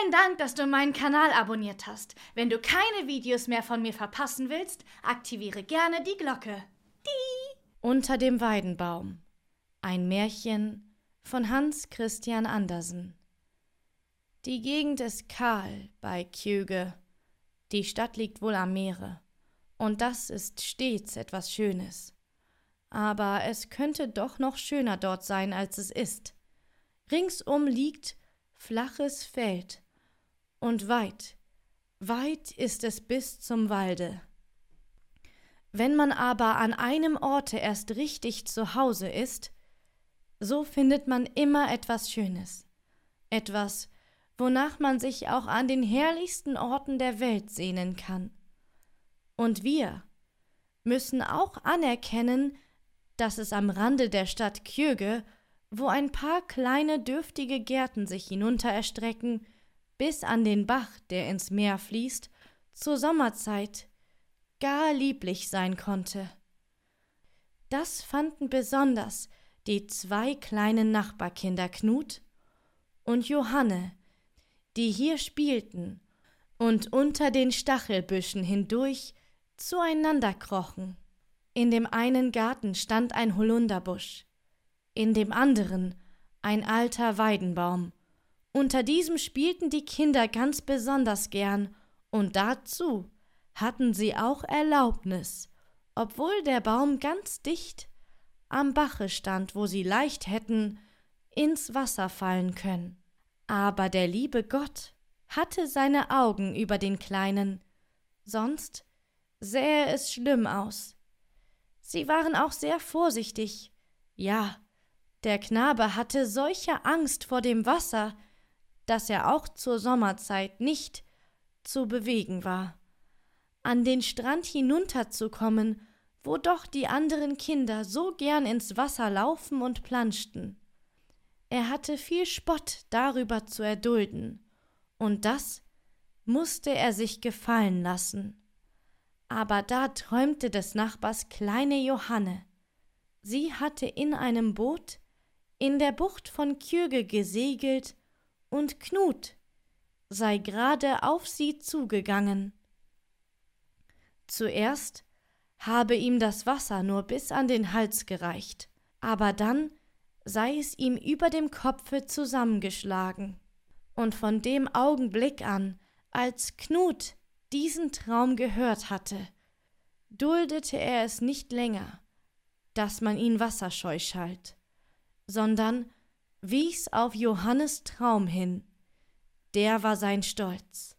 Vielen Dank, dass du meinen Kanal abonniert hast. Wenn du keine Videos mehr von mir verpassen willst, aktiviere gerne die Glocke. Die. Unter dem Weidenbaum. Ein Märchen von Hans Christian Andersen. Die Gegend ist kahl bei Kjöge. Die Stadt liegt wohl am Meere. Und das ist stets etwas Schönes. Aber es könnte doch noch schöner dort sein, als es ist. Ringsum liegt flaches Feld, und weit, weit ist es bis zum Walde. Wenn man aber an einem Orte erst richtig zu Hause ist, so findet man immer etwas Schönes, etwas, wonach man sich auch an den herrlichsten Orten der Welt sehnen kann. Und wir müssen auch anerkennen, dass es am Rande der Stadt Kjöge wo ein paar kleine dürftige Gärten sich hinunter erstrecken, bis an den Bach, der ins Meer fließt, zur Sommerzeit gar lieblich sein konnte. Das fanden besonders die zwei kleinen Nachbarkinder Knut und Johanne, die hier spielten und unter den Stachelbüschen hindurch zueinander krochen. In dem einen Garten stand ein Holunderbusch, in dem anderen ein alter Weidenbaum. Unter diesem spielten die Kinder ganz besonders gern, und dazu hatten sie auch Erlaubnis, obwohl der Baum ganz dicht am Bache stand, wo sie leicht hätten ins Wasser fallen können. Aber der liebe Gott hatte seine Augen über den Kleinen, sonst sähe es schlimm aus. Sie waren auch sehr vorsichtig, ja, der Knabe hatte solche Angst vor dem Wasser, dass er auch zur Sommerzeit nicht zu bewegen war. An den Strand hinunterzukommen, wo doch die anderen Kinder so gern ins Wasser laufen und planschten. Er hatte viel Spott darüber zu erdulden, und das musste er sich gefallen lassen. Aber da träumte des Nachbars kleine Johanne. Sie hatte in einem Boot in der Bucht von Kjöge gesegelt, und Knut sei gerade auf sie zugegangen. Zuerst habe ihm das Wasser nur bis an den Hals gereicht, aber dann sei es ihm über dem Kopfe zusammengeschlagen. Und von dem Augenblick an, als Knut diesen Traum gehört hatte, duldete er es nicht länger, dass man ihn wasserscheu schalt sondern wies auf Johannes Traum hin. Der war sein Stolz.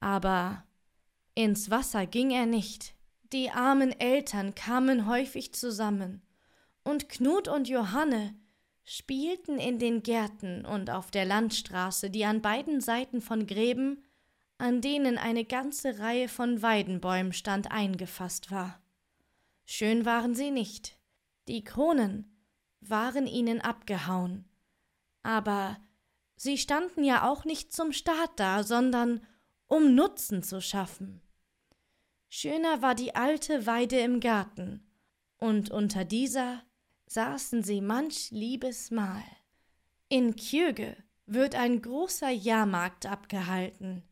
Aber ins Wasser ging er nicht. Die armen Eltern kamen häufig zusammen, und Knut und Johanne spielten in den Gärten und auf der Landstraße, die an beiden Seiten von Gräben, an denen eine ganze Reihe von Weidenbäumen stand, eingefasst war. Schön waren sie nicht. Die Kronen waren ihnen abgehauen. Aber sie standen ja auch nicht zum Staat da, sondern um Nutzen zu schaffen. Schöner war die alte Weide im Garten, und unter dieser saßen sie manch liebes Mahl. In Kjöge wird ein großer Jahrmarkt abgehalten,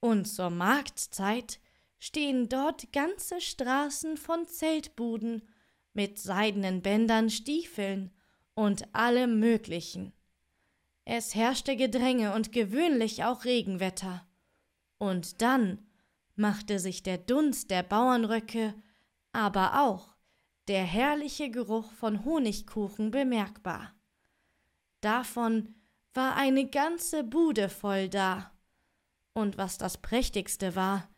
und zur Marktzeit stehen dort ganze Straßen von Zeltbuden mit seidenen Bändern, Stiefeln und allem Möglichen. Es herrschte Gedränge und gewöhnlich auch Regenwetter. Und dann machte sich der Dunst der Bauernröcke, aber auch der herrliche Geruch von Honigkuchen bemerkbar. Davon war eine ganze Bude voll da. Und was das prächtigste war,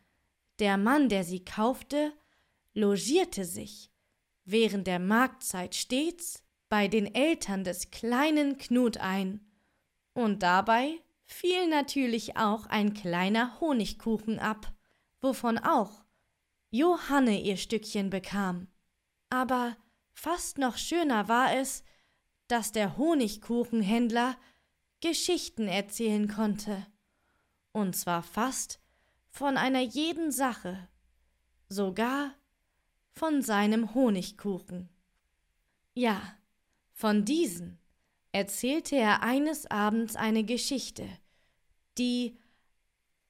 der Mann, der sie kaufte, logierte sich während der Marktzeit stets bei den Eltern des kleinen Knut ein, und dabei fiel natürlich auch ein kleiner Honigkuchen ab, wovon auch Johanne ihr Stückchen bekam. Aber fast noch schöner war es, dass der Honigkuchenhändler Geschichten erzählen konnte, und zwar fast von einer jeden Sache, sogar von seinem Honigkuchen. Ja, von diesen erzählte er eines Abends eine Geschichte, die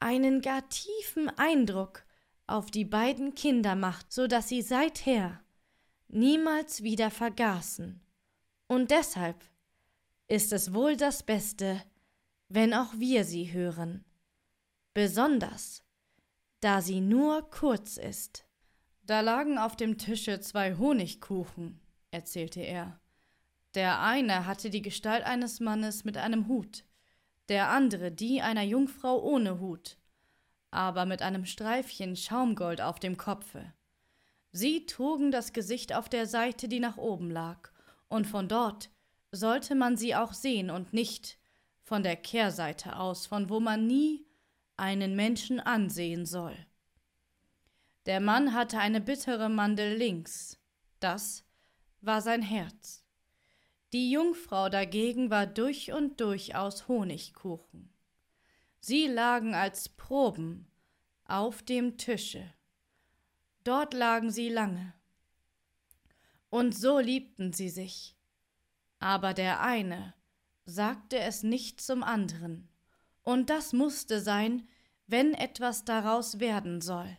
einen gar tiefen Eindruck auf die beiden Kinder macht, so dass sie seither niemals wieder vergaßen. Und deshalb ist es wohl das Beste, wenn auch wir sie hören, besonders da sie nur kurz ist. Da lagen auf dem Tische zwei Honigkuchen, erzählte er. Der eine hatte die Gestalt eines Mannes mit einem Hut, der andere die einer Jungfrau ohne Hut, aber mit einem Streifchen Schaumgold auf dem Kopfe. Sie trugen das Gesicht auf der Seite, die nach oben lag, und von dort sollte man sie auch sehen und nicht von der Kehrseite aus, von wo man nie einen Menschen ansehen soll. Der Mann hatte eine bittere Mandel links, das war sein Herz. Die Jungfrau dagegen war durch und durch aus Honigkuchen. Sie lagen als Proben auf dem Tische. Dort lagen sie lange. Und so liebten sie sich. Aber der eine sagte es nicht zum anderen, und das musste sein, wenn etwas daraus werden soll.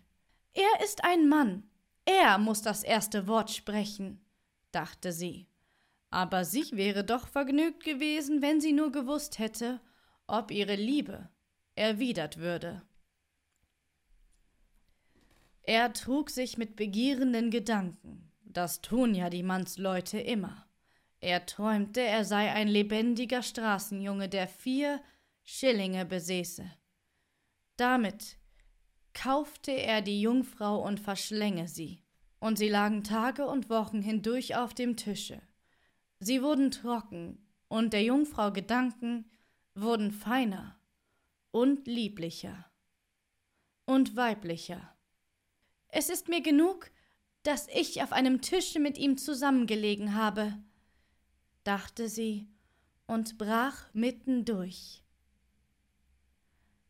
Er ist ein Mann, er muss das erste Wort sprechen, dachte sie. Aber sich wäre doch vergnügt gewesen, wenn sie nur gewusst hätte, ob ihre Liebe erwidert würde. Er trug sich mit begierenden Gedanken, das tun ja die Mannsleute immer. Er träumte, er sei ein lebendiger Straßenjunge, der vier Schillinge besäße. Damit kaufte er die Jungfrau und verschlänge sie. Und sie lagen Tage und Wochen hindurch auf dem Tische. Sie wurden trocken, und der Jungfrau Gedanken wurden feiner und lieblicher und weiblicher. Es ist mir genug, dass ich auf einem Tische mit ihm zusammengelegen habe, dachte sie und brach mitten durch.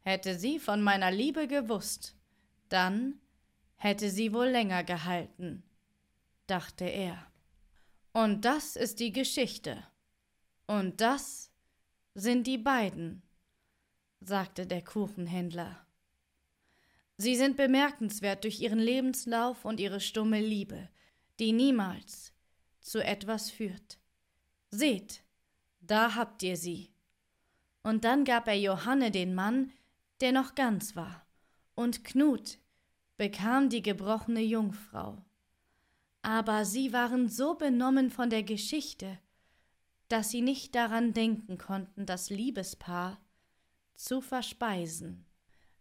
Hätte sie von meiner Liebe gewusst, dann hätte sie wohl länger gehalten, dachte er. Und das ist die Geschichte. Und das sind die beiden, sagte der Kuchenhändler. Sie sind bemerkenswert durch ihren Lebenslauf und ihre stumme Liebe, die niemals zu etwas führt. Seht, da habt ihr sie. Und dann gab er Johanne den Mann, der noch ganz war, und Knut bekam die gebrochene Jungfrau. Aber sie waren so benommen von der Geschichte, dass sie nicht daran denken konnten, das Liebespaar zu verspeisen.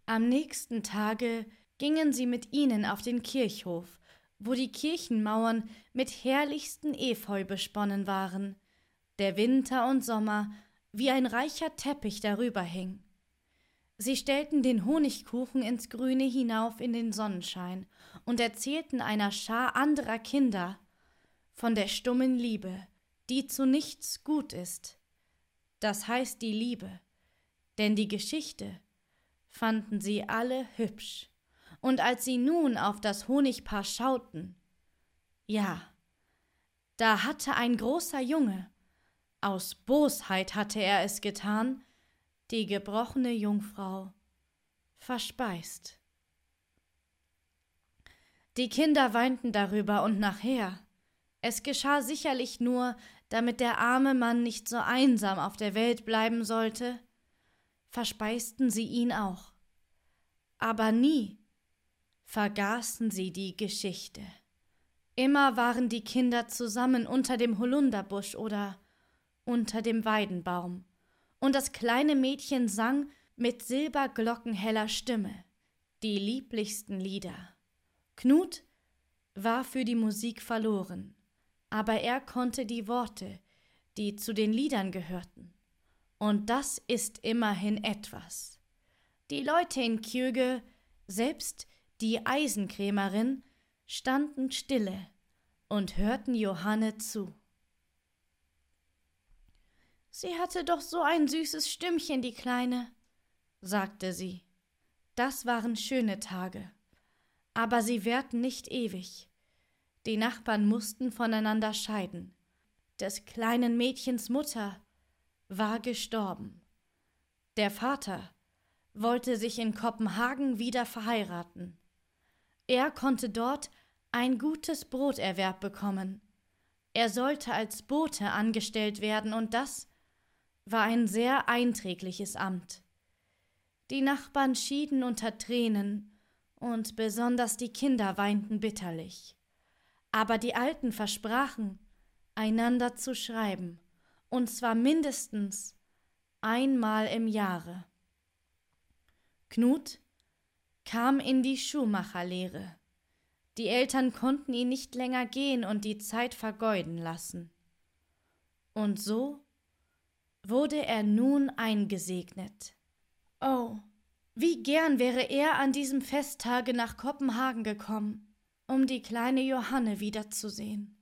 Am nächsten Tage gingen sie mit ihnen auf den Kirchhof, wo die Kirchenmauern mit herrlichsten Efeu besponnen waren, der Winter und Sommer wie ein reicher Teppich darüber hing. Sie stellten den Honigkuchen ins Grüne hinauf in den Sonnenschein und erzählten einer Schar anderer Kinder von der stummen Liebe, die zu nichts gut ist. Das heißt die Liebe, denn die Geschichte fanden sie alle hübsch, und als sie nun auf das Honigpaar schauten, ja, da hatte ein großer Junge, aus Bosheit hatte er es getan, die gebrochene Jungfrau verspeist. Die Kinder weinten darüber und nachher. Es geschah sicherlich nur, damit der arme Mann nicht so einsam auf der Welt bleiben sollte, verspeisten sie ihn auch. Aber nie vergaßen sie die Geschichte. Immer waren die Kinder zusammen unter dem Holunderbusch oder unter dem Weidenbaum, und das kleine Mädchen sang mit silberglockenheller Stimme die lieblichsten Lieder. Knut war für die Musik verloren, aber er konnte die Worte, die zu den Liedern gehörten. Und das ist immerhin etwas. Die Leute in Kjöge, selbst die Eisenkrämerin, standen stille und hörten Johanne zu. Sie hatte doch so ein süßes Stimmchen, die Kleine, sagte sie. Das waren schöne Tage. Aber sie währten nicht ewig. Die Nachbarn mussten voneinander scheiden. Des kleinen Mädchens Mutter war gestorben. Der Vater wollte sich in Kopenhagen wieder verheiraten. Er konnte dort ein gutes Broterwerb bekommen. Er sollte als Bote angestellt werden, und das war ein sehr einträgliches Amt. Die Nachbarn schieden unter Tränen, und besonders die Kinder weinten bitterlich. Aber die Alten versprachen, einander zu schreiben, und zwar mindestens einmal im Jahre. Knut kam in die Schuhmacherlehre. Die Eltern konnten ihn nicht länger gehen und die Zeit vergeuden lassen. Und so wurde er nun eingesegnet. Oh, wie gern wäre er an diesem Festtage nach Kopenhagen gekommen, um die kleine Johanne wiederzusehen.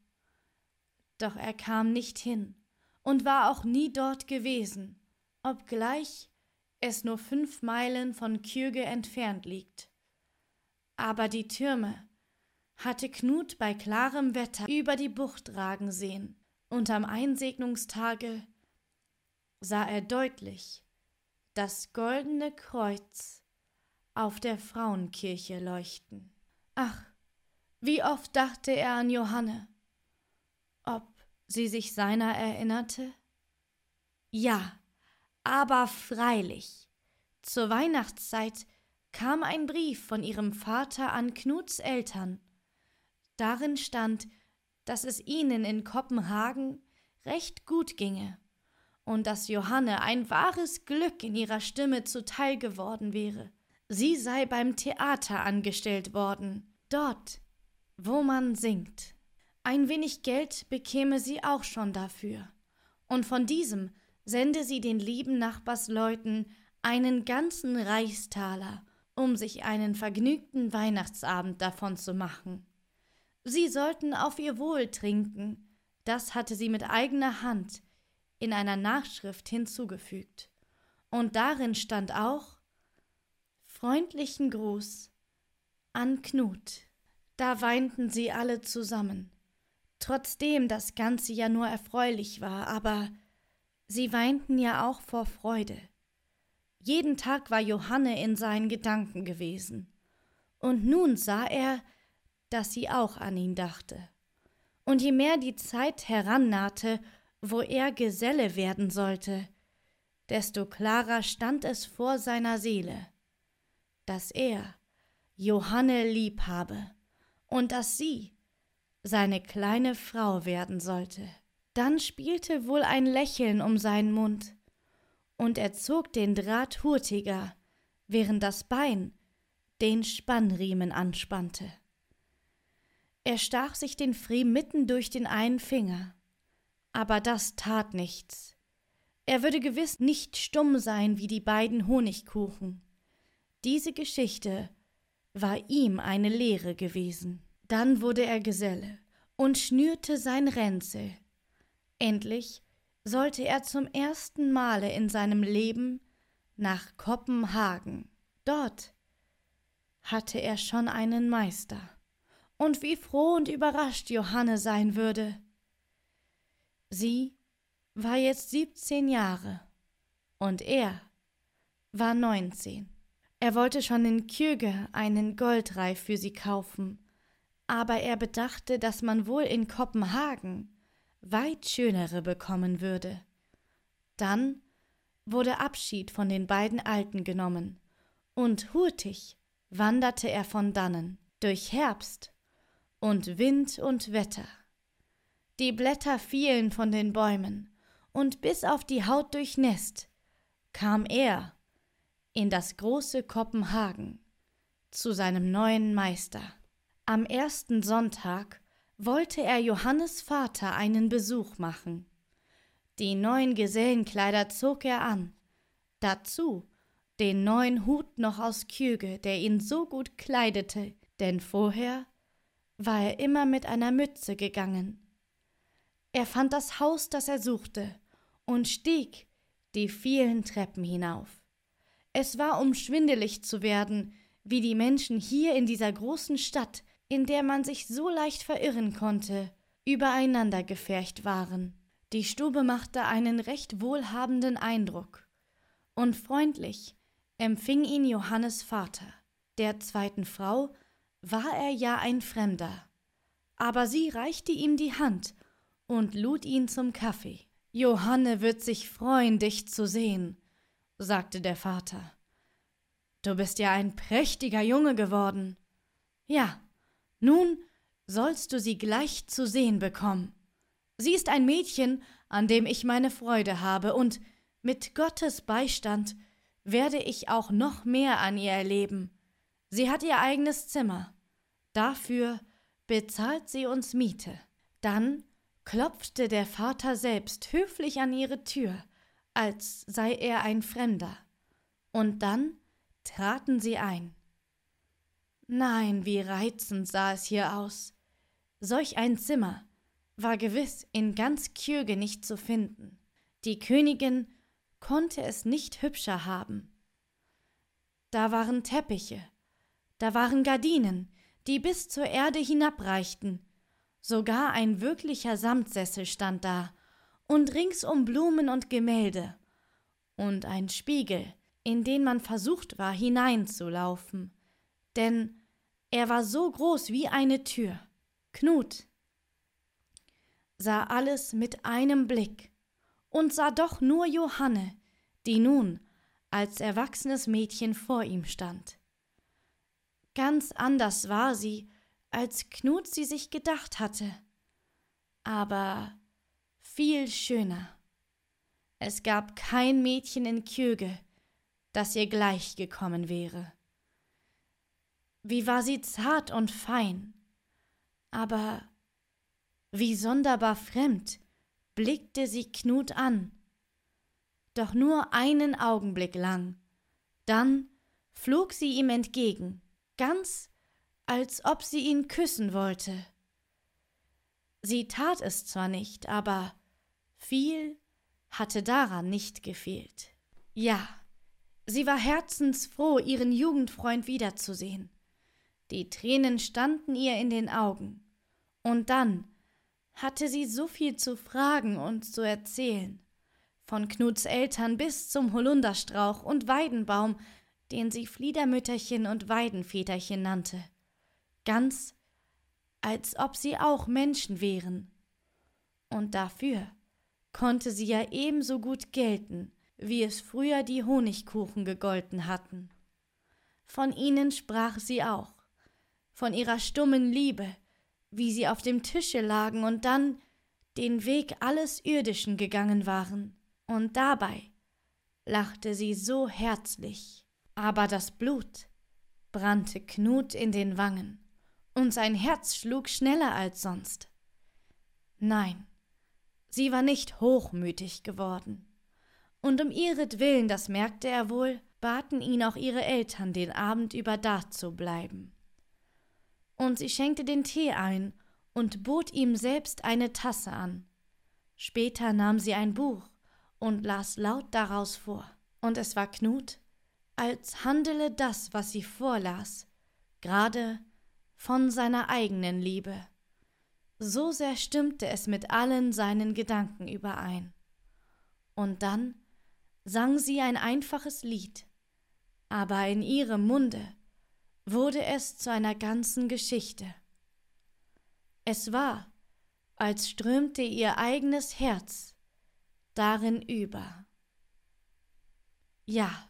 Doch er kam nicht hin und war auch nie dort gewesen, obgleich es nur fünf Meilen von Kjöge entfernt liegt. Aber die Türme hatte Knut bei klarem Wetter über die Bucht ragen sehen, und am Einsegnungstage sah er deutlich das goldene Kreuz auf der Frauenkirche leuchten. Ach, wie oft dachte er an Johanne, ob sie sich seiner erinnerte? Ja, aber freilich. Zur Weihnachtszeit kam ein Brief von ihrem Vater an Knuts Eltern. Darin stand, dass es ihnen in Kopenhagen recht gut ginge und dass Johanne ein wahres Glück in ihrer Stimme zuteil geworden wäre. Sie sei beim Theater angestellt worden, dort, wo man singt. Ein wenig Geld bekäme sie auch schon dafür, und von diesem sende sie den lieben Nachbarsleuten einen ganzen Reichstaler, um sich einen vergnügten Weihnachtsabend davon zu machen. Sie sollten auf ihr Wohl trinken, das hatte sie mit eigener Hand in einer Nachschrift hinzugefügt, und darin stand auch Freundlichen Gruß an Knut. Da weinten sie alle zusammen, trotzdem das Ganze ja nur erfreulich war, aber Sie weinten ja auch vor Freude. Jeden Tag war Johanne in seinen Gedanken gewesen, und nun sah er, dass sie auch an ihn dachte. Und je mehr die Zeit herannahte, wo er Geselle werden sollte, desto klarer stand es vor seiner Seele, dass er Johanne lieb habe und dass sie seine kleine Frau werden sollte. Dann spielte wohl ein Lächeln um seinen Mund, und er zog den Draht hurtiger, während das Bein den Spannriemen anspannte. Er stach sich den Pfriem mitten durch den einen Finger, aber das tat nichts. Er würde gewiss nicht stumm sein wie die beiden Honigkuchen. Diese Geschichte war ihm eine Lehre gewesen. Dann wurde er Geselle und schnürte sein Ränzel, Endlich sollte er zum ersten Male in seinem Leben nach Kopenhagen. Dort hatte er schon einen Meister. Und wie froh und überrascht Johanne sein würde. Sie war jetzt siebzehn Jahre und er war neunzehn. Er wollte schon in Kjöge einen Goldreif für sie kaufen, aber er bedachte, dass man wohl in Kopenhagen weit schönere bekommen würde. Dann wurde Abschied von den beiden Alten genommen, und hurtig wanderte er von dannen, durch Herbst und Wind und Wetter. Die Blätter fielen von den Bäumen, und bis auf die Haut durchnässt, kam er in das große Kopenhagen zu seinem neuen Meister. Am ersten Sonntag wollte er Johannes Vater einen Besuch machen. Die neuen Gesellenkleider zog er an, dazu den neuen Hut noch aus Kjöge, der ihn so gut kleidete, denn vorher war er immer mit einer Mütze gegangen. Er fand das Haus, das er suchte, und stieg die vielen Treppen hinauf. Es war, um schwindelig zu werden, wie die Menschen hier in dieser großen Stadt in der man sich so leicht verirren konnte, übereinander gefercht waren. Die Stube machte einen recht wohlhabenden Eindruck, und freundlich empfing ihn Johannes Vater. Der zweiten Frau war er ja ein Fremder. Aber sie reichte ihm die Hand und lud ihn zum Kaffee. Johanne wird sich freuen, dich zu sehen, sagte der Vater. Du bist ja ein prächtiger Junge geworden. Ja, nun sollst du sie gleich zu sehen bekommen. Sie ist ein Mädchen, an dem ich meine Freude habe, und mit Gottes Beistand werde ich auch noch mehr an ihr erleben. Sie hat ihr eigenes Zimmer. Dafür bezahlt sie uns Miete. Dann klopfte der Vater selbst höflich an ihre Tür, als sei er ein Fremder. Und dann traten sie ein. Nein, wie reizend sah es hier aus. Solch ein Zimmer war gewiss in ganz Kjöge nicht zu finden. Die Königin konnte es nicht hübscher haben. Da waren Teppiche, da waren Gardinen, die bis zur Erde hinabreichten, sogar ein wirklicher Samtsessel stand da, und ringsum Blumen und Gemälde, und ein Spiegel, in den man versucht war hineinzulaufen, denn er war so groß wie eine Tür. Knut sah alles mit einem Blick, und sah doch nur Johanne, die nun als erwachsenes Mädchen vor ihm stand. Ganz anders war sie, als Knut sie sich gedacht hatte, aber viel schöner. Es gab kein Mädchen in Kjöge, das ihr gleich gekommen wäre. Wie war sie zart und fein, aber wie sonderbar fremd blickte sie Knut an. Doch nur einen Augenblick lang. Dann flog sie ihm entgegen, ganz als ob sie ihn küssen wollte. Sie tat es zwar nicht, aber viel hatte daran nicht gefehlt. Ja, sie war herzensfroh, ihren Jugendfreund wiederzusehen. Die Tränen standen ihr in den Augen. Und dann hatte sie so viel zu fragen und zu erzählen. Von Knuts Eltern bis zum Holunderstrauch und Weidenbaum, den sie Fliedermütterchen und Weidenväterchen nannte. Ganz als ob sie auch Menschen wären. Und dafür konnte sie ja ebenso gut gelten, wie es früher die Honigkuchen gegolten hatten. Von ihnen sprach sie auch, von ihrer stummen Liebe, wie sie auf dem Tische lagen und dann den Weg alles Irdischen gegangen waren. Und dabei lachte sie so herzlich. Aber das Blut brannte Knut in den Wangen, und sein Herz schlug schneller als sonst. Nein, sie war nicht hochmütig geworden. Und um ihretwillen, das merkte er wohl, baten ihn auch ihre Eltern, den Abend über da zu bleiben und sie schenkte den Tee ein und bot ihm selbst eine Tasse an. Später nahm sie ein Buch und las laut daraus vor, und es war Knut, als handele das, was sie vorlas, gerade von seiner eigenen Liebe. So sehr stimmte es mit allen seinen Gedanken überein. Und dann sang sie ein einfaches Lied, aber in ihrem Munde wurde es zu einer ganzen Geschichte. Es war, als strömte ihr eigenes Herz darin über. Ja,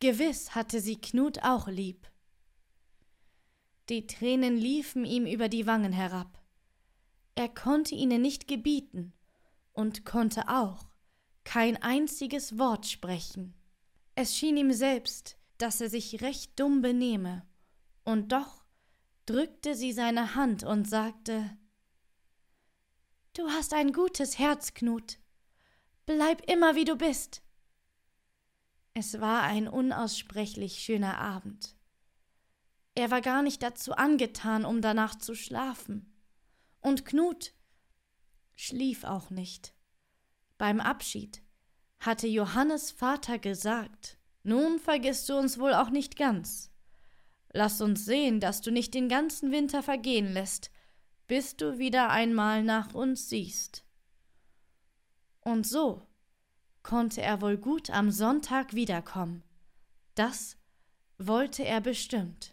gewiss hatte sie Knut auch lieb. Die Tränen liefen ihm über die Wangen herab. Er konnte ihnen nicht gebieten und konnte auch kein einziges Wort sprechen. Es schien ihm selbst, dass er sich recht dumm benehme, und doch drückte sie seine Hand und sagte Du hast ein gutes Herz, Knut. Bleib immer wie du bist. Es war ein unaussprechlich schöner Abend. Er war gar nicht dazu angetan, um danach zu schlafen. Und Knut schlief auch nicht. Beim Abschied hatte Johannes Vater gesagt, nun vergisst du uns wohl auch nicht ganz. Lass uns sehen, dass du nicht den ganzen Winter vergehen lässt, bis du wieder einmal nach uns siehst. Und so konnte er wohl gut am Sonntag wiederkommen, Das wollte er bestimmt.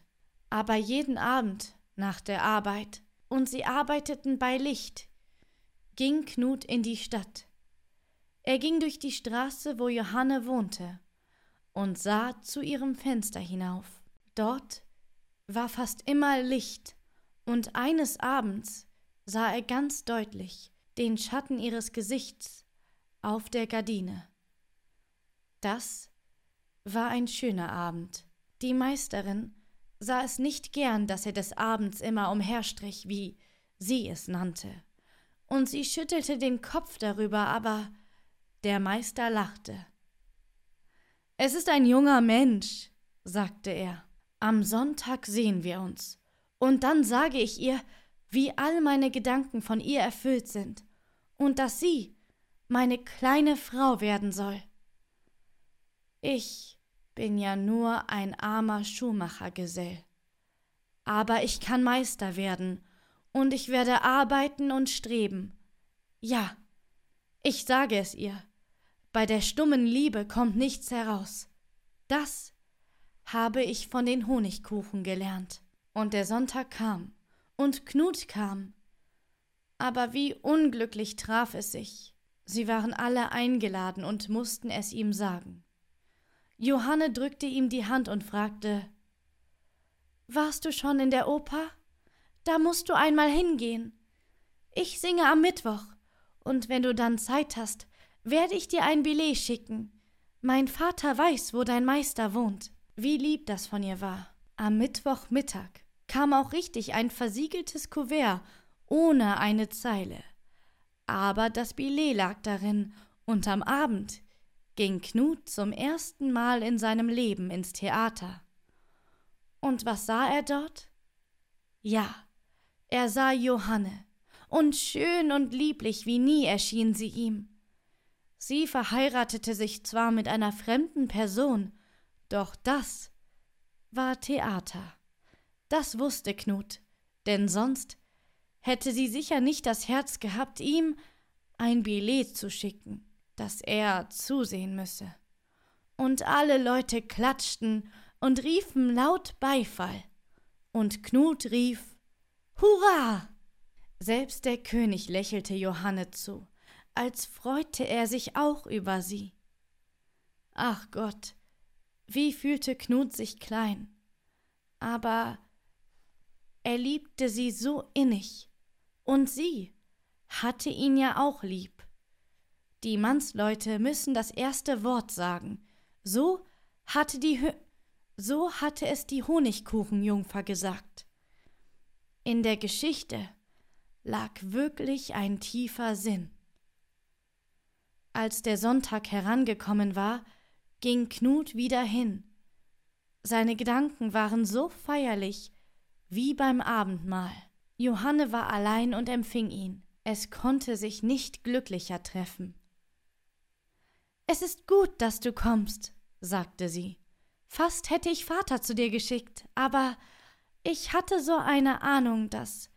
Aber jeden Abend nach der Arbeit, und sie arbeiteten bei Licht, ging Knut in die Stadt. Er ging durch die Straße, wo Johanne wohnte, und sah zu ihrem Fenster hinauf. Dort war fast immer Licht, und eines Abends sah er ganz deutlich den Schatten ihres Gesichts auf der Gardine. Das war ein schöner Abend. Die Meisterin sah es nicht gern, dass er des Abends immer umherstrich, wie sie es nannte, und sie schüttelte den Kopf darüber, aber der Meister lachte. Es ist ein junger Mensch, sagte er. Am Sonntag sehen wir uns, und dann sage ich ihr, wie all meine Gedanken von ihr erfüllt sind, und dass sie meine kleine Frau werden soll. Ich bin ja nur ein armer Schuhmachergesell. Aber ich kann Meister werden, und ich werde arbeiten und streben. Ja, ich sage es ihr, bei der stummen Liebe kommt nichts heraus. Das habe ich von den Honigkuchen gelernt. Und der Sonntag kam, und Knut kam. Aber wie unglücklich traf es sich. Sie waren alle eingeladen und mussten es ihm sagen. Johanne drückte ihm die Hand und fragte Warst du schon in der Oper? Da musst du einmal hingehen. Ich singe am Mittwoch, und wenn du dann Zeit hast, werde ich dir ein Billet schicken. Mein Vater weiß, wo dein Meister wohnt. Wie lieb das von ihr war. Am Mittwochmittag kam auch richtig ein versiegeltes Kuvert ohne eine Zeile. Aber das Billet lag darin, und am Abend ging Knut zum ersten Mal in seinem Leben ins Theater. Und was sah er dort? Ja, er sah Johanne, und schön und lieblich wie nie erschien sie ihm. Sie verheiratete sich zwar mit einer fremden Person, doch das war Theater. Das wusste Knut, denn sonst hätte sie sicher nicht das Herz gehabt, ihm ein Billet zu schicken dass er zusehen müsse. Und alle Leute klatschten und riefen laut Beifall. Und Knut rief Hurra! Selbst der König lächelte Johanne zu, als freute er sich auch über sie. Ach Gott, wie fühlte Knut sich klein. Aber er liebte sie so innig, und sie hatte ihn ja auch lieb. Die Mannsleute müssen das erste Wort sagen. So hatte die Hö so hatte es die Honigkuchenjungfer gesagt. In der Geschichte lag wirklich ein tiefer Sinn. Als der Sonntag herangekommen war, ging Knut wieder hin. Seine Gedanken waren so feierlich wie beim Abendmahl. Johanne war allein und empfing ihn. Es konnte sich nicht glücklicher treffen. Es ist gut, dass du kommst, sagte sie. Fast hätte ich Vater zu dir geschickt, aber ich hatte so eine Ahnung, dass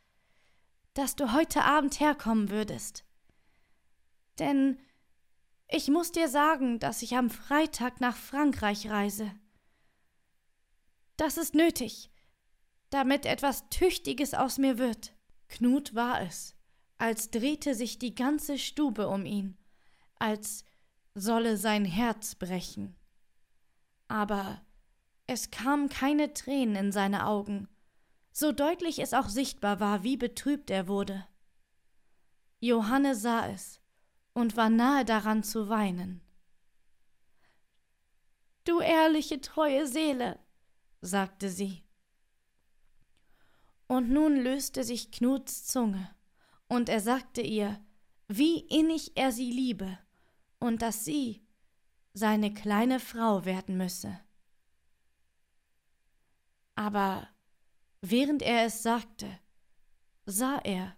dass du heute Abend herkommen würdest. Denn ich muss dir sagen, dass ich am Freitag nach Frankreich reise. Das ist nötig, damit etwas Tüchtiges aus mir wird. Knut war es, als drehte sich die ganze Stube um ihn, als solle sein Herz brechen. Aber es kamen keine Tränen in seine Augen, so deutlich es auch sichtbar war, wie betrübt er wurde. Johanne sah es und war nahe daran zu weinen. Du ehrliche, treue Seele, sagte sie. Und nun löste sich Knuts Zunge, und er sagte ihr, wie innig er sie liebe und dass sie seine kleine Frau werden müsse. Aber während er es sagte, sah er,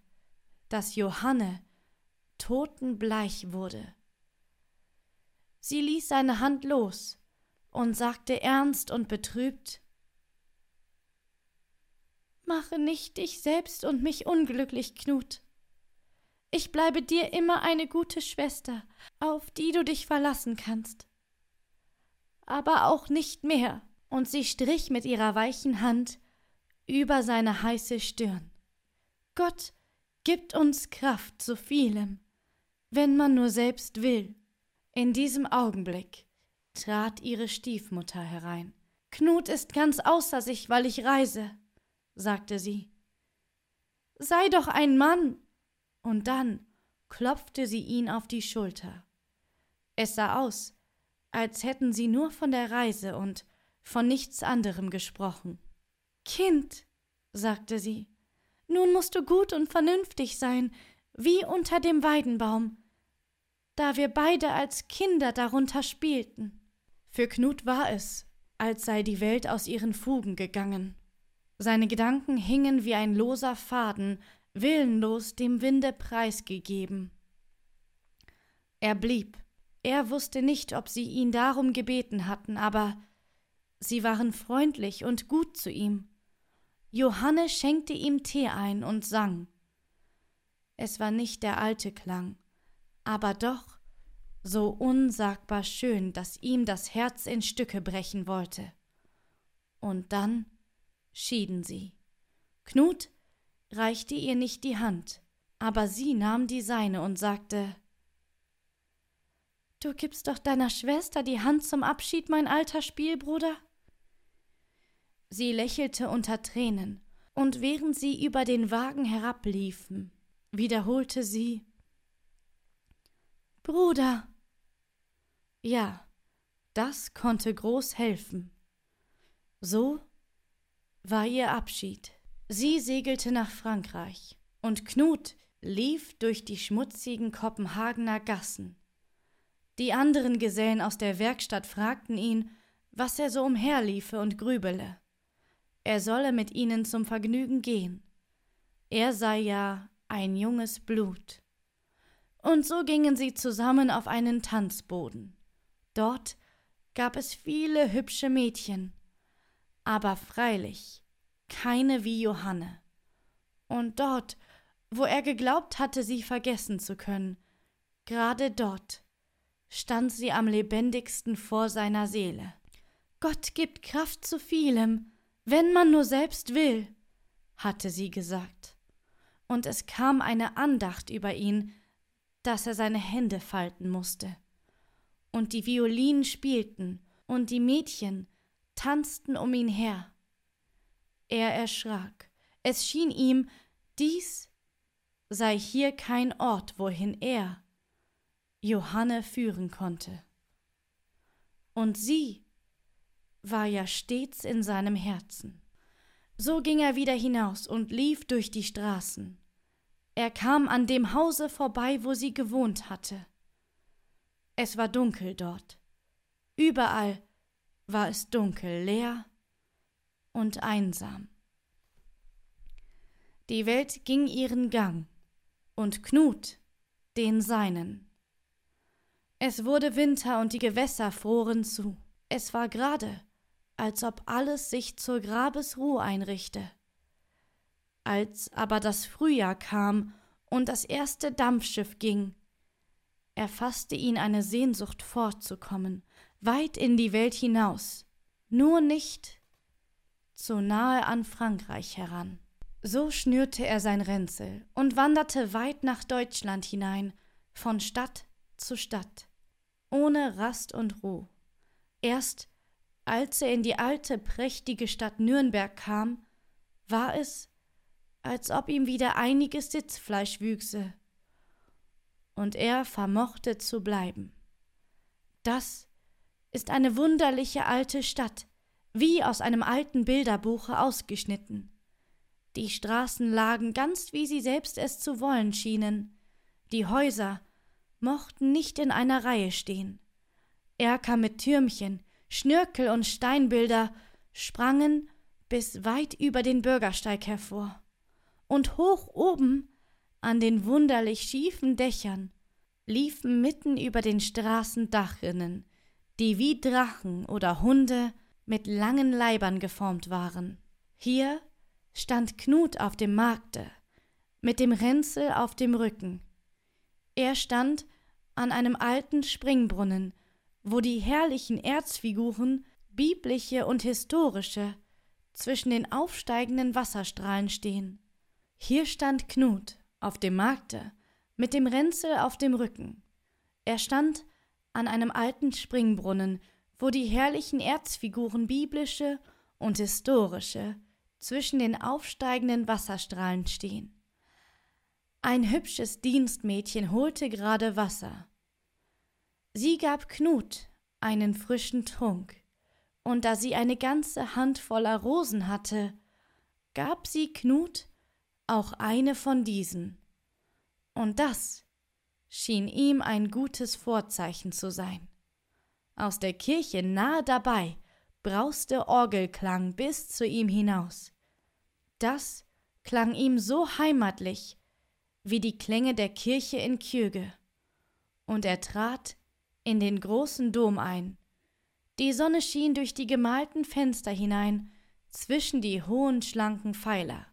dass Johanne totenbleich wurde. Sie ließ seine Hand los und sagte ernst und betrübt Mache nicht dich selbst und mich unglücklich, Knut. Ich bleibe dir immer eine gute Schwester, auf die du dich verlassen kannst. aber auch nicht mehr. Und sie strich mit ihrer weichen Hand über seine heiße Stirn. Gott gibt uns Kraft zu vielem, wenn man nur selbst will. In diesem Augenblick trat ihre Stiefmutter herein. Knut ist ganz außer sich, weil ich reise, sagte sie. Sei doch ein Mann. Und dann klopfte sie ihn auf die Schulter. Es sah aus, als hätten sie nur von der Reise und von nichts anderem gesprochen. Kind, sagte sie, nun musst du gut und vernünftig sein, wie unter dem Weidenbaum, da wir beide als Kinder darunter spielten. Für Knut war es, als sei die Welt aus ihren Fugen gegangen. Seine Gedanken hingen wie ein loser Faden, willenlos dem Winde preisgegeben. Er blieb. Er wusste nicht, ob sie ihn darum gebeten hatten, aber sie waren freundlich und gut zu ihm. Johanne schenkte ihm Tee ein und sang. Es war nicht der alte Klang, aber doch so unsagbar schön, dass ihm das Herz in Stücke brechen wollte. Und dann schieden sie. Knut reichte ihr nicht die Hand, aber sie nahm die seine und sagte Du gibst doch deiner Schwester die Hand zum Abschied, mein alter Spielbruder? Sie lächelte unter Tränen, und während sie über den Wagen herabliefen, wiederholte sie Bruder. Ja, das konnte groß helfen. So war ihr Abschied. Sie segelte nach Frankreich, und Knut lief durch die schmutzigen Kopenhagener Gassen. Die anderen Gesellen aus der Werkstatt fragten ihn, was er so umherliefe und grübele. Er solle mit ihnen zum Vergnügen gehen. Er sei ja ein junges Blut. Und so gingen sie zusammen auf einen Tanzboden. Dort gab es viele hübsche Mädchen, aber freilich keine wie Johanne. Und dort, wo er geglaubt hatte, sie vergessen zu können, gerade dort stand sie am lebendigsten vor seiner Seele. Gott gibt Kraft zu vielem, wenn man nur selbst will, hatte sie gesagt. Und es kam eine Andacht über ihn, dass er seine Hände falten musste. Und die Violinen spielten, und die Mädchen tanzten um ihn her. Er erschrak. Es schien ihm, dies sei hier kein Ort, wohin er, Johanne, führen konnte. Und sie war ja stets in seinem Herzen. So ging er wieder hinaus und lief durch die Straßen. Er kam an dem Hause vorbei, wo sie gewohnt hatte. Es war dunkel dort. Überall war es dunkel, leer und einsam. Die Welt ging ihren Gang und Knut den seinen. Es wurde Winter und die Gewässer froren zu. Es war gerade, als ob alles sich zur Grabesruhe einrichte. Als aber das Frühjahr kam und das erste Dampfschiff ging, erfasste ihn eine Sehnsucht fortzukommen, weit in die Welt hinaus, nur nicht so nahe an Frankreich heran. So schnürte er sein Ränzel und wanderte weit nach Deutschland hinein, von Stadt zu Stadt, ohne Rast und Ruhe. Erst als er in die alte, prächtige Stadt Nürnberg kam, war es, als ob ihm wieder einiges Sitzfleisch wüchse, und er vermochte zu bleiben. Das ist eine wunderliche alte Stadt, wie aus einem alten Bilderbuche ausgeschnitten. Die Straßen lagen ganz wie sie selbst es zu wollen schienen. Die Häuser mochten nicht in einer Reihe stehen. Erker mit Türmchen, Schnörkel und Steinbilder sprangen bis weit über den Bürgersteig hervor. Und hoch oben, an den wunderlich schiefen Dächern, liefen mitten über den Straßen Dachrinnen, die wie Drachen oder Hunde mit langen Leibern geformt waren. Hier stand Knut auf dem Markte, mit dem Ränzel auf dem Rücken. Er stand an einem alten Springbrunnen, wo die herrlichen Erzfiguren, biblische und historische, zwischen den aufsteigenden Wasserstrahlen stehen. Hier stand Knut auf dem Markte mit dem Ränzel auf dem Rücken. Er stand an einem alten Springbrunnen, wo die herrlichen Erzfiguren biblische und historische zwischen den aufsteigenden Wasserstrahlen stehen. Ein hübsches Dienstmädchen holte gerade Wasser. Sie gab Knut einen frischen Trunk, und da sie eine ganze Hand voller Rosen hatte, gab sie Knut auch eine von diesen. Und das schien ihm ein gutes Vorzeichen zu sein. Aus der Kirche nahe dabei brauste Orgelklang bis zu ihm hinaus. Das klang ihm so heimatlich wie die Klänge der Kirche in Kjöge. Und er trat in den großen Dom ein. Die Sonne schien durch die gemalten Fenster hinein zwischen die hohen, schlanken Pfeiler.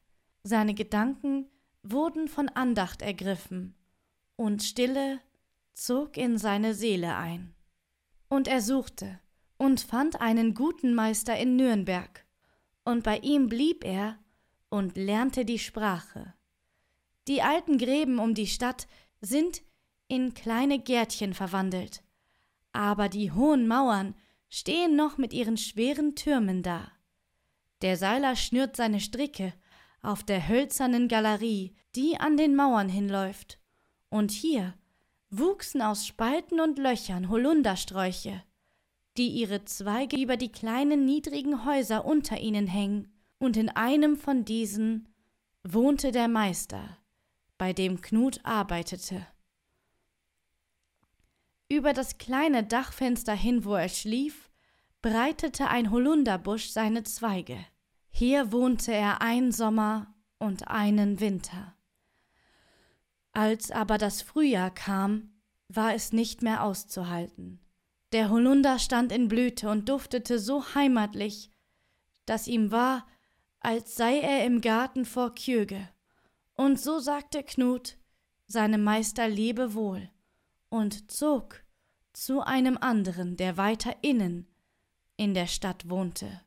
Seine Gedanken wurden von Andacht ergriffen, und Stille zog in seine Seele ein. Und er suchte und fand einen guten Meister in Nürnberg, und bei ihm blieb er und lernte die Sprache. Die alten Gräben um die Stadt sind in kleine Gärtchen verwandelt, aber die hohen Mauern stehen noch mit ihren schweren Türmen da. Der Seiler schnürt seine Stricke auf der hölzernen Galerie, die an den Mauern hinläuft, und hier wuchsen aus Spalten und Löchern Holundersträuche, die ihre Zweige über die kleinen niedrigen Häuser unter ihnen hängen, und in einem von diesen wohnte der Meister, bei dem Knut arbeitete. Über das kleine Dachfenster hin, wo er schlief, breitete ein Holunderbusch seine Zweige. Hier wohnte er einen Sommer und einen Winter. Als aber das Frühjahr kam, war es nicht mehr auszuhalten. Der Holunder stand in Blüte und duftete so heimatlich, dass ihm war, als sei er im Garten vor Kjöge. Und so sagte Knut seinem Meister lebe wohl und zog zu einem anderen, der weiter innen in der Stadt wohnte.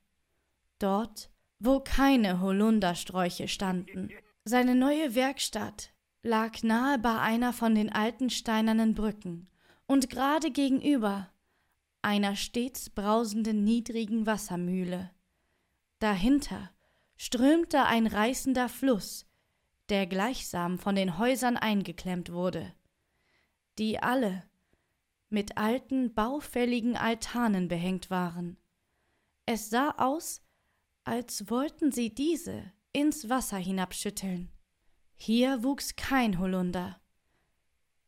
Dort, wo keine Holundersträuche standen. Seine neue Werkstatt lag nahe bei einer von den alten steinernen Brücken und gerade gegenüber einer stets brausenden niedrigen Wassermühle. Dahinter strömte ein reißender Fluss, der gleichsam von den Häusern eingeklemmt wurde, die alle mit alten, baufälligen Altanen behängt waren. Es sah aus, als wollten sie diese ins Wasser hinabschütteln. Hier wuchs kein Holunder.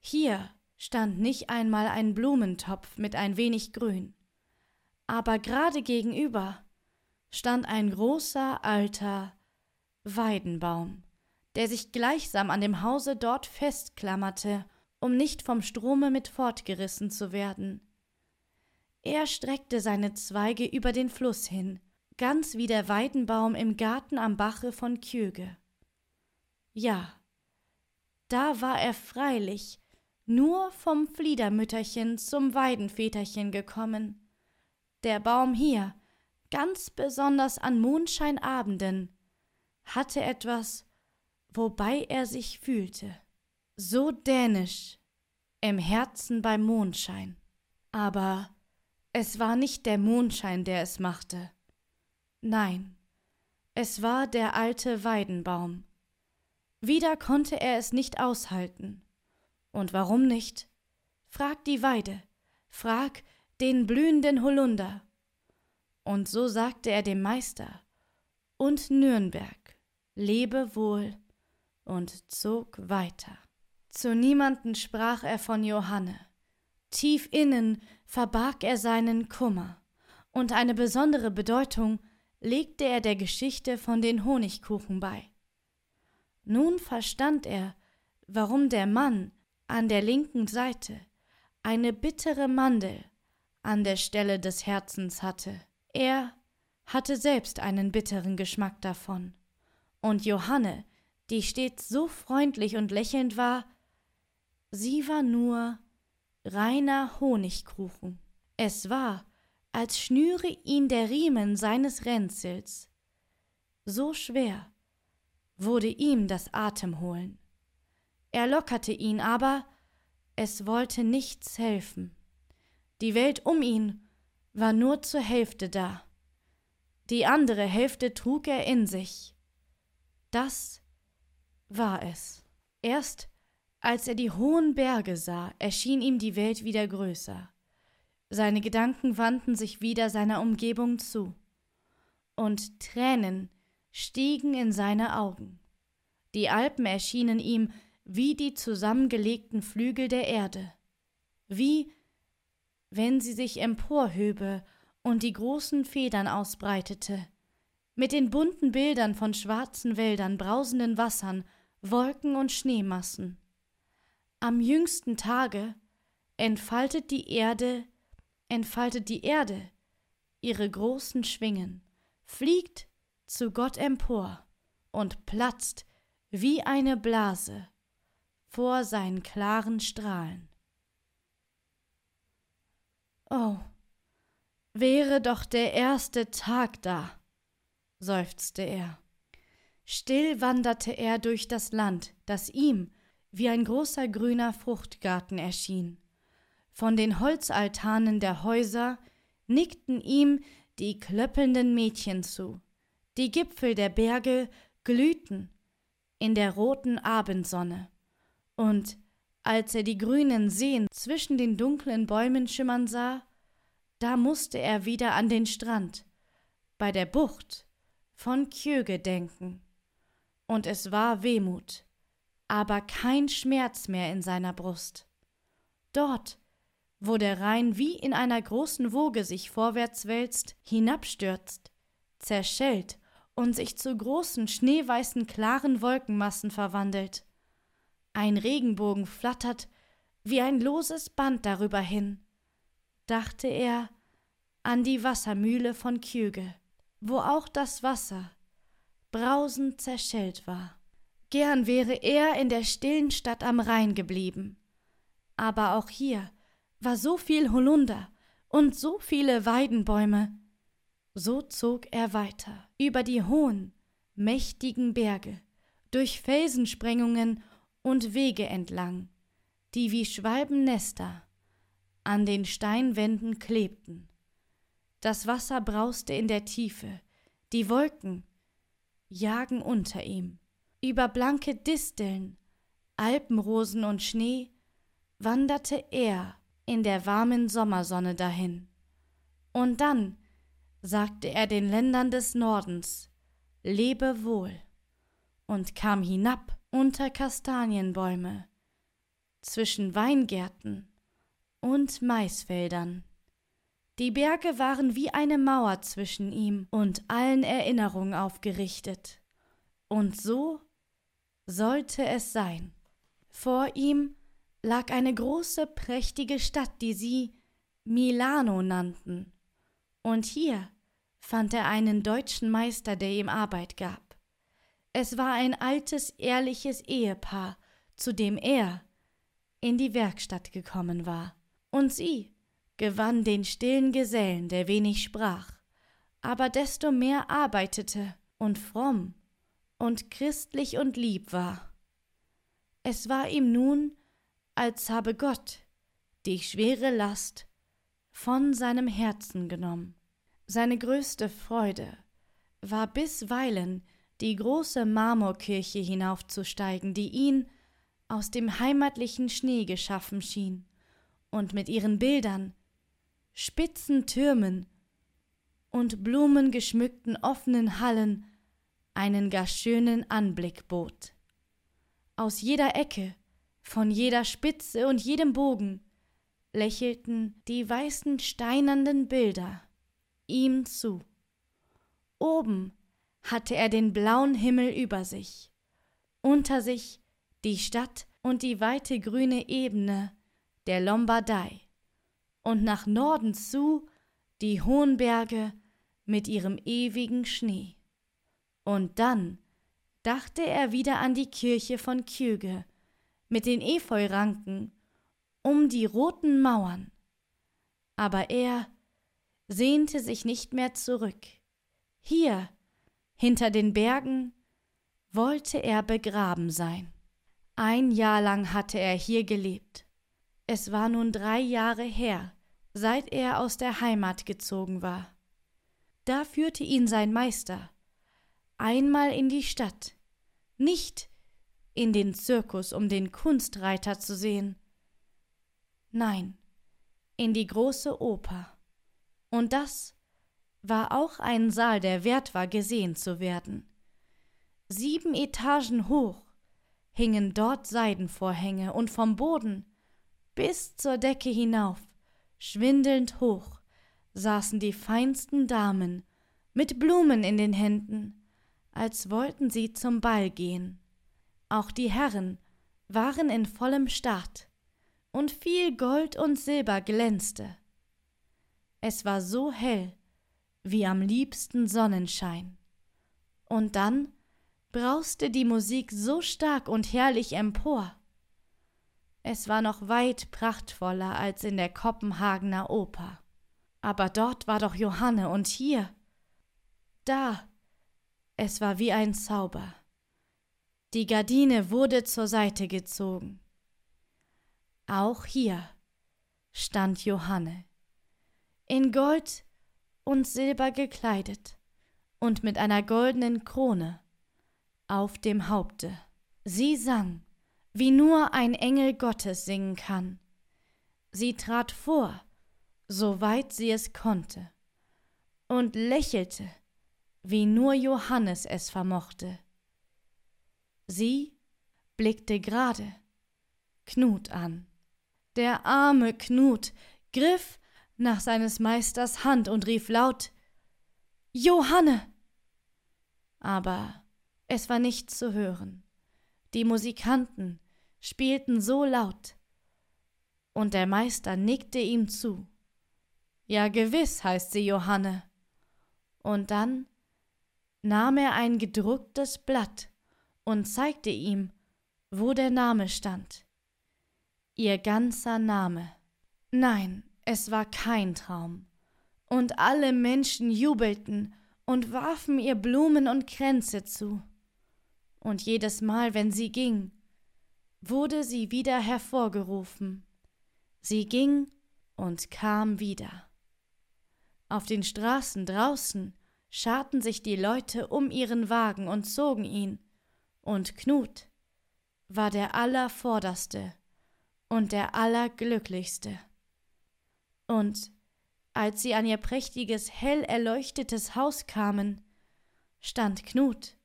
Hier stand nicht einmal ein Blumentopf mit ein wenig Grün. Aber gerade gegenüber stand ein großer alter Weidenbaum, der sich gleichsam an dem Hause dort festklammerte, um nicht vom Strome mit fortgerissen zu werden. Er streckte seine Zweige über den Fluss hin, ganz wie der Weidenbaum im Garten am Bache von Kjöge. Ja, da war er freilich nur vom Fliedermütterchen zum Weidenväterchen gekommen. Der Baum hier, ganz besonders an Mondscheinabenden, hatte etwas, wobei er sich fühlte, so dänisch, im Herzen beim Mondschein. Aber es war nicht der Mondschein, der es machte. Nein, es war der alte Weidenbaum, wieder konnte er es nicht aushalten. Und warum nicht? Frag die Weide, frag den blühenden Holunder. Und so sagte er dem Meister, und Nürnberg, lebe wohl, und zog weiter. Zu niemanden sprach er von Johanne. Tief innen verbarg er seinen Kummer, und eine besondere Bedeutung legte er der Geschichte von den Honigkuchen bei. Nun verstand er, warum der Mann an der linken Seite eine bittere Mandel an der Stelle des Herzens hatte. Er hatte selbst einen bitteren Geschmack davon. Und Johanne, die stets so freundlich und lächelnd war, sie war nur reiner Honigkuchen. Es war, als schnüre ihn der Riemen seines Ränzels. So schwer wurde ihm das Atemholen. Er lockerte ihn, aber es wollte nichts helfen. Die Welt um ihn war nur zur Hälfte da. Die andere Hälfte trug er in sich. Das war es. Erst als er die hohen Berge sah, erschien ihm die Welt wieder größer. Seine Gedanken wandten sich wieder seiner Umgebung zu, und Tränen stiegen in seine Augen. Die Alpen erschienen ihm wie die zusammengelegten Flügel der Erde, wie wenn sie sich emporhöbe und die großen Federn ausbreitete, mit den bunten Bildern von schwarzen Wäldern, brausenden Wassern, Wolken und Schneemassen. Am jüngsten Tage entfaltet die Erde, entfaltet die Erde ihre großen Schwingen, fliegt zu Gott empor und platzt wie eine Blase vor seinen klaren Strahlen. Oh, wäre doch der erste Tag da, seufzte er. Still wanderte er durch das Land, das ihm wie ein großer grüner Fruchtgarten erschien. Von den Holzaltanen der Häuser nickten ihm die klöppelnden Mädchen zu. Die Gipfel der Berge glühten in der roten Abendsonne. Und als er die grünen Seen zwischen den dunklen Bäumen schimmern sah, da musste er wieder an den Strand, bei der Bucht von Kjöge denken und es war Wehmut, aber kein Schmerz mehr in seiner Brust. Dort, wo der Rhein wie in einer großen Woge sich vorwärts wälzt, hinabstürzt, zerschellt und sich zu großen schneeweißen klaren Wolkenmassen verwandelt. Ein Regenbogen flattert wie ein loses Band darüber hin, dachte er an die Wassermühle von Kjöge, wo auch das Wasser brausend zerschellt war. Gern wäre er in der stillen Stadt am Rhein geblieben. Aber auch hier war so viel Holunder und so viele Weidenbäume. So zog er weiter über die hohen, mächtigen Berge, durch Felsensprengungen und Wege entlang, die wie Schwalbennester an den Steinwänden klebten. Das Wasser brauste in der Tiefe, die Wolken jagen unter ihm. Über blanke Disteln, Alpenrosen und Schnee wanderte er in der warmen Sommersonne dahin. Und dann sagte er den Ländern des Nordens Lebe wohl und kam hinab unter Kastanienbäume, zwischen Weingärten und Maisfeldern. Die Berge waren wie eine Mauer zwischen ihm und allen Erinnerungen aufgerichtet. Und so sollte es sein. Vor ihm lag eine große, prächtige Stadt, die sie Milano nannten. Und hier fand er einen deutschen Meister, der ihm Arbeit gab. Es war ein altes, ehrliches Ehepaar, zu dem er in die Werkstatt gekommen war. Und sie gewann den stillen Gesellen, der wenig sprach, aber desto mehr arbeitete und fromm und christlich und lieb war. Es war ihm nun, als habe Gott die schwere Last von seinem Herzen genommen. Seine größte Freude war bisweilen die große Marmorkirche hinaufzusteigen, die ihn aus dem heimatlichen Schnee geschaffen schien und mit ihren Bildern spitzen Türmen und blumengeschmückten offenen Hallen einen gar schönen Anblick bot. Aus jeder Ecke, von jeder Spitze und jedem Bogen lächelten die weißen steinernden Bilder ihm zu. Oben hatte er den blauen Himmel über sich, unter sich die Stadt und die weite grüne Ebene der Lombardei und nach Norden zu die hohen Berge mit ihrem ewigen Schnee. Und dann dachte er wieder an die Kirche von Kjöge mit den Efeuranken um die roten Mauern, Aber er sehnte sich nicht mehr zurück. Hier, hinter den Bergen, wollte er begraben sein. Ein Jahr lang hatte er hier gelebt. Es war nun drei Jahre her, seit er aus der Heimat gezogen war. Da führte ihn sein Meister einmal in die Stadt, nicht in den Zirkus, um den Kunstreiter zu sehen, nein, in die große Oper. Und das war auch ein Saal, der wert war, gesehen zu werden. Sieben Etagen hoch hingen dort Seidenvorhänge und vom Boden bis zur Decke hinauf, schwindelnd hoch, saßen die feinsten Damen mit Blumen in den Händen, als wollten sie zum Ball gehen. Auch die Herren waren in vollem Staat, und viel Gold und Silber glänzte. Es war so hell wie am liebsten Sonnenschein. Und dann brauste die Musik so stark und herrlich empor. Es war noch weit prachtvoller als in der Kopenhagener Oper. Aber dort war doch Johanne und hier. Da es war wie ein Zauber. Die Gardine wurde zur Seite gezogen. Auch hier stand Johanne, in Gold und Silber gekleidet und mit einer goldenen Krone auf dem Haupte. Sie sang, wie nur ein Engel Gottes singen kann. Sie trat vor, soweit sie es konnte, und lächelte wie nur Johannes es vermochte. Sie blickte gerade Knut an. Der arme Knut griff nach seines Meisters Hand und rief laut Johanne. Aber es war nichts zu hören. Die Musikanten spielten so laut, und der Meister nickte ihm zu. Ja, gewiss heißt sie Johanne. Und dann nahm er ein gedrucktes Blatt und zeigte ihm, wo der Name stand. Ihr ganzer Name. Nein, es war kein Traum. Und alle Menschen jubelten und warfen ihr Blumen und Kränze zu. Und jedes Mal, wenn sie ging, wurde sie wieder hervorgerufen. Sie ging und kam wieder. Auf den Straßen draußen scharten sich die Leute um ihren Wagen und zogen ihn, und Knut war der Allervorderste und der Allerglücklichste. Und als sie an ihr prächtiges, hell erleuchtetes Haus kamen, stand Knut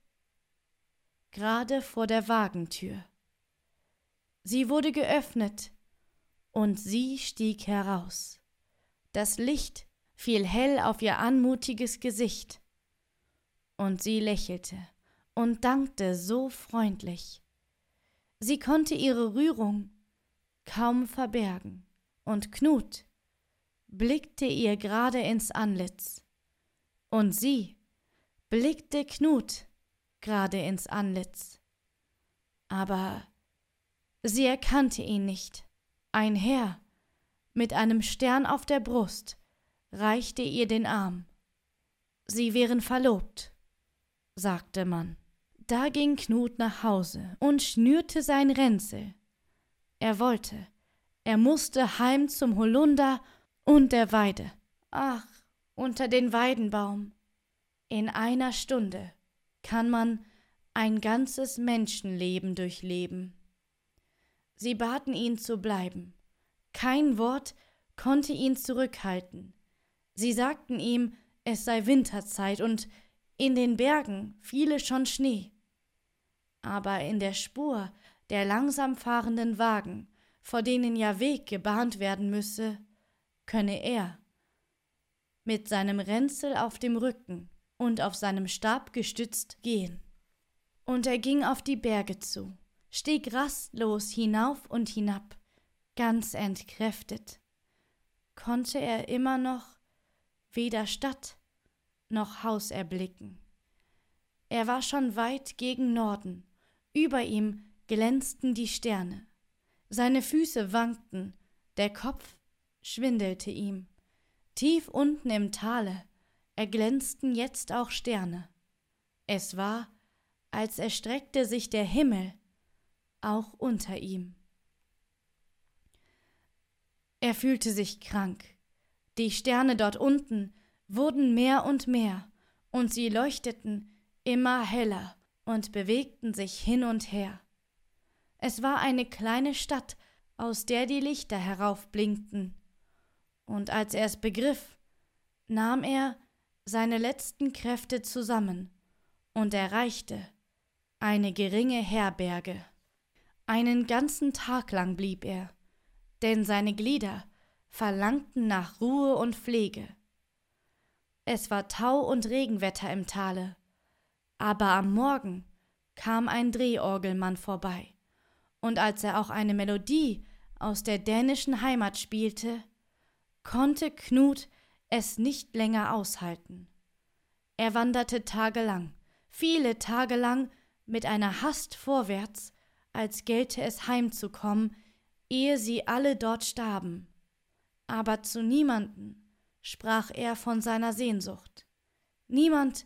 gerade vor der Wagentür. Sie wurde geöffnet, und sie stieg heraus. Das Licht fiel hell auf ihr anmutiges Gesicht. Und sie lächelte und dankte so freundlich. Sie konnte ihre Rührung kaum verbergen, und Knut blickte ihr gerade ins Antlitz. Und sie blickte Knut gerade ins Antlitz. Aber sie erkannte ihn nicht. Ein Herr mit einem Stern auf der Brust reichte ihr den Arm. Sie wären verlobt, sagte man. Da ging Knut nach Hause und schnürte sein Ränzel. Er wollte, er musste heim zum Holunder und der Weide. Ach, unter den Weidenbaum. In einer Stunde kann man ein ganzes Menschenleben durchleben. Sie baten ihn zu bleiben. Kein Wort konnte ihn zurückhalten. Sie sagten ihm, es sei Winterzeit und in den Bergen fiele schon Schnee. Aber in der Spur der langsam fahrenden Wagen, vor denen ja Weg gebahnt werden müsse, könne er mit seinem Ränzel auf dem Rücken und auf seinem Stab gestützt gehen. Und er ging auf die Berge zu, stieg rastlos hinauf und hinab, ganz entkräftet. Konnte er immer noch weder Stadt noch Haus erblicken. Er war schon weit gegen Norden, über ihm glänzten die Sterne, seine Füße wankten, der Kopf schwindelte ihm, Tief unten im Tale erglänzten jetzt auch Sterne. Es war, als erstreckte sich der Himmel auch unter ihm. Er fühlte sich krank. Die Sterne dort unten wurden mehr und mehr, und sie leuchteten immer heller und bewegten sich hin und her. Es war eine kleine Stadt, aus der die Lichter heraufblinkten, und als er es begriff, nahm er seine letzten Kräfte zusammen und erreichte eine geringe Herberge. Einen ganzen Tag lang blieb er, denn seine Glieder verlangten nach Ruhe und Pflege. Es war Tau und Regenwetter im Tale, aber am Morgen kam ein Drehorgelmann vorbei, und als er auch eine Melodie aus der dänischen Heimat spielte, konnte Knut es nicht länger aushalten. Er wanderte tagelang, viele Tage lang mit einer Hast vorwärts, als gelte es heimzukommen, ehe sie alle dort starben. Aber zu niemanden sprach er von seiner Sehnsucht. Niemand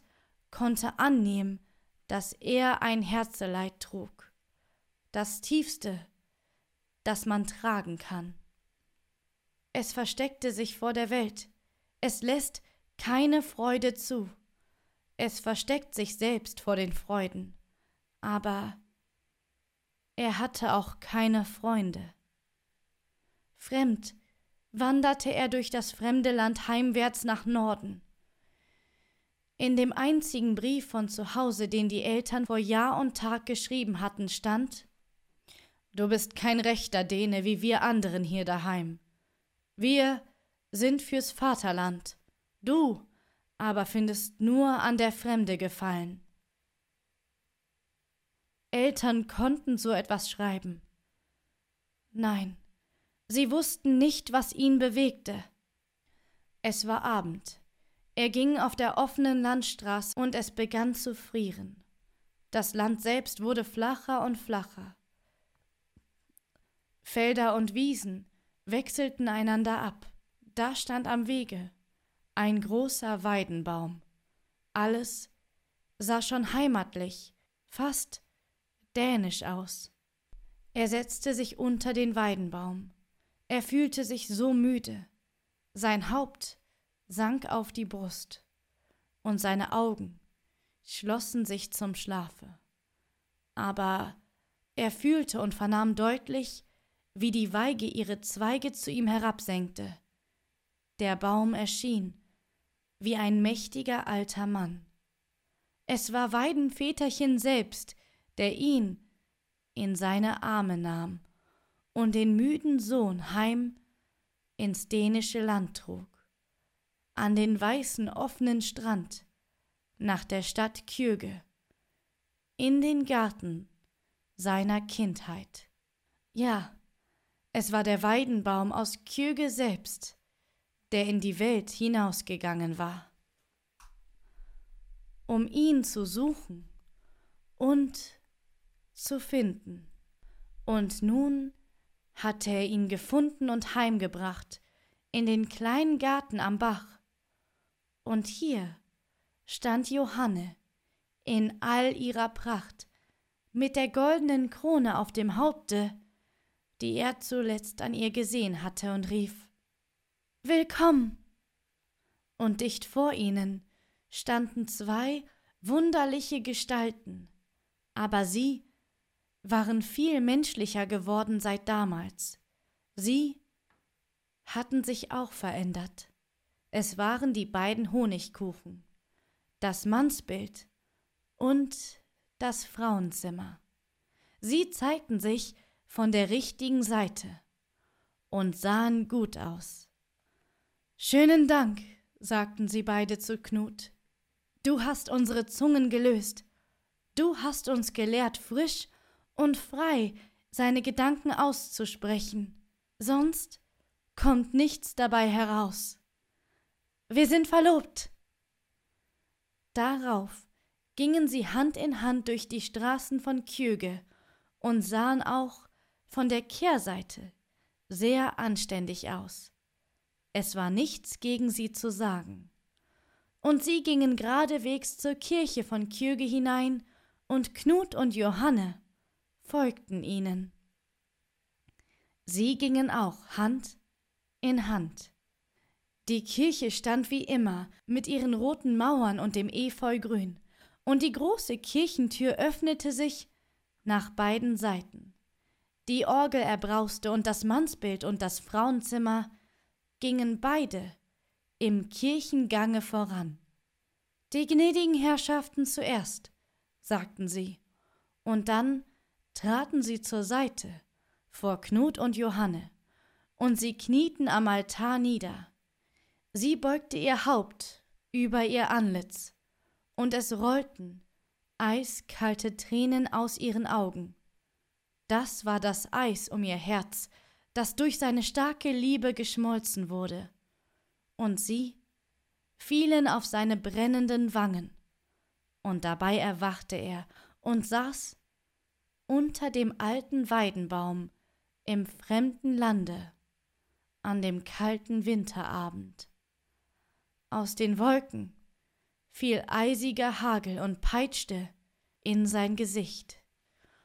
konnte annehmen, dass er ein Herzeleid trug, das tiefste, das man tragen kann. Es versteckte sich vor der Welt, es lässt keine Freude zu, es versteckt sich selbst vor den Freuden, aber er hatte auch keine Freunde. Fremd wanderte er durch das fremde Land heimwärts nach Norden. In dem einzigen Brief von zu Hause, den die Eltern vor Jahr und Tag geschrieben hatten, stand Du bist kein rechter Däne wie wir anderen hier daheim. Wir sind fürs Vaterland, du aber findest nur an der Fremde gefallen. Eltern konnten so etwas schreiben. Nein, sie wussten nicht, was ihn bewegte. Es war Abend. Er ging auf der offenen Landstraße und es begann zu frieren. Das Land selbst wurde flacher und flacher. Felder und Wiesen wechselten einander ab. Da stand am Wege ein großer Weidenbaum. Alles sah schon heimatlich, fast dänisch aus. Er setzte sich unter den Weidenbaum. Er fühlte sich so müde. Sein Haupt sank auf die Brust, und seine Augen schlossen sich zum Schlafe. Aber er fühlte und vernahm deutlich, wie die Weige ihre Zweige zu ihm herabsenkte. Der Baum erschien, wie ein mächtiger alter Mann. Es war Weidenväterchen selbst, der ihn in seine Arme nahm und den müden Sohn heim ins dänische Land trug, an den weißen offenen Strand, nach der Stadt Kjöge, in den Garten seiner Kindheit. Ja, es war der Weidenbaum aus Kjöge selbst, der in die Welt hinausgegangen war, um ihn zu suchen und zu finden. Und nun hatte er ihn gefunden und heimgebracht in den kleinen Garten am Bach. Und hier stand Johanne in all ihrer Pracht, mit der goldenen Krone auf dem Haupte, die er zuletzt an ihr gesehen hatte, und rief Willkommen. Und dicht vor ihnen standen zwei wunderliche Gestalten, aber sie waren viel menschlicher geworden seit damals. Sie hatten sich auch verändert. Es waren die beiden Honigkuchen, das Mannsbild und das Frauenzimmer. Sie zeigten sich von der richtigen Seite und sahen gut aus. Schönen Dank, sagten sie beide zu Knut. Du hast unsere Zungen gelöst. Du hast uns gelehrt, frisch und frei seine Gedanken auszusprechen. Sonst kommt nichts dabei heraus. Wir sind verlobt. Darauf gingen sie Hand in Hand durch die Straßen von Kjöge und sahen auch von der Kehrseite sehr anständig aus. es war nichts gegen sie zu sagen. Und sie gingen geradewegs zur Kirche von Kjöge hinein, und Knut und Johanne folgten ihnen. Sie gingen auch Hand in Hand. Die Kirche stand wie immer mit ihren roten Mauern und dem Efeugrün, und die große Kirchentür öffnete sich nach beiden Seiten. Die Orgel erbrauste und das Mannsbild und das Frauenzimmer gingen beide im Kirchengange voran. Die gnädigen Herrschaften zuerst, sagten sie, und dann traten sie zur Seite vor Knut und Johanne, und sie knieten am Altar nieder. Sie beugte ihr Haupt über ihr Antlitz, und es rollten eiskalte Tränen aus ihren Augen. Das war das Eis um ihr Herz, das durch seine starke Liebe geschmolzen wurde. Und sie fielen auf seine brennenden Wangen. Und dabei erwachte er und saß unter dem alten Weidenbaum im fremden Lande an dem kalten Winterabend. Aus den Wolken fiel eisiger Hagel und peitschte in sein Gesicht.